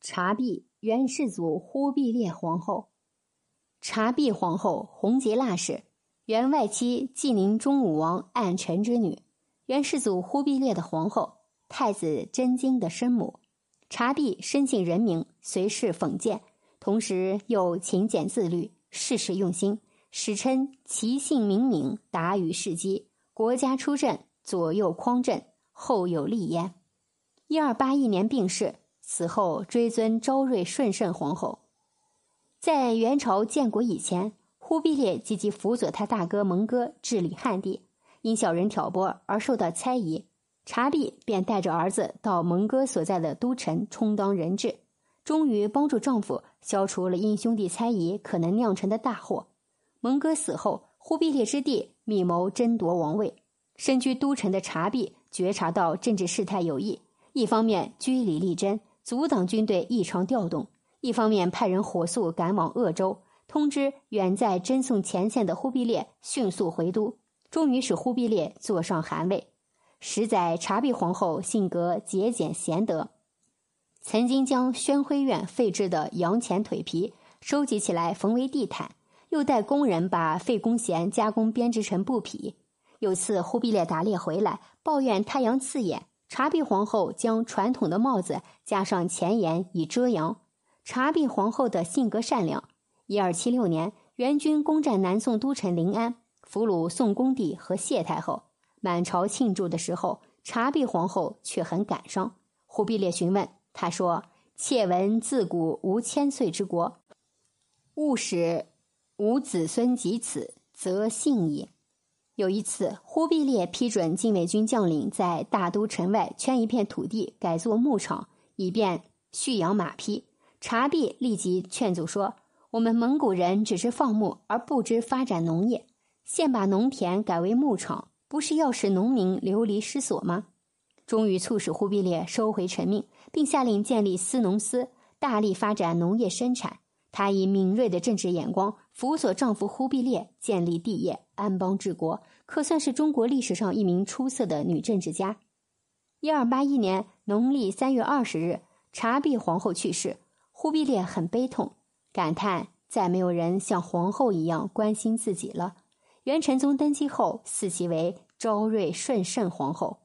察必，元世祖忽必烈皇后。察必皇后，弘吉剌氏，原外戚晋宁中武王暗臣之女，元世祖忽必烈的皇后，太子真经的生母。察必深信人民，随侍讽谏，同时又勤俭自律，事事用心，史称其性明敏，达于事机，国家出政，左右匡正，后有立焉。一二八一年病逝。死后追尊昭瑞顺圣皇后。在元朝建国以前，忽必烈积极辅佐他大哥蒙哥治理汉地，因小人挑拨而受到猜疑，察必便带着儿子到蒙哥所在的都城充当人质，终于帮助丈夫消除了因兄弟猜疑可能酿成的大祸。蒙哥死后，忽必烈之弟密谋争夺王位，身居都城的察必觉察到政治事态有异，一方面据理力争。阻挡军队异常调动，一方面派人火速赶往鄂州，通知远在征送前线的忽必烈迅速回都，终于使忽必烈坐上汗位。十载，察必皇后性格节俭贤德，曾经将宣徽院废置的羊前腿皮收集起来缝为地毯，又带工人把废弓弦加工编织成布匹。有次忽必烈打猎回来，抱怨太阳刺眼。察必皇后将传统的帽子加上前檐以遮阳。察必皇后的性格善良。一二七六年，元军攻占南宋都城临安，俘虏宋恭帝和谢太后。满朝庆祝的时候，察必皇后却很感伤。忽必烈询问，他说：“妾闻自古无千岁之国，勿使吾子孙及此，则幸矣。”有一次，忽必烈批准禁卫军将领在大都城外圈一片土地改作牧场，以便蓄养马匹。察必立即劝阻说：“我们蒙古人只是放牧，而不知发展农业。现把农田改为牧场，不是要使农民流离失所吗？”终于促使忽必烈收回成命，并下令建立司农司，大力发展农业生产。她以敏锐的政治眼光辅佐丈夫忽必烈建立帝业、安邦治国，可算是中国历史上一名出色的女政治家。一二八一年农历三月二十日，察必皇后去世，忽必烈很悲痛，感叹再没有人像皇后一样关心自己了。元成宗登基后，赐其为昭瑞顺圣皇后。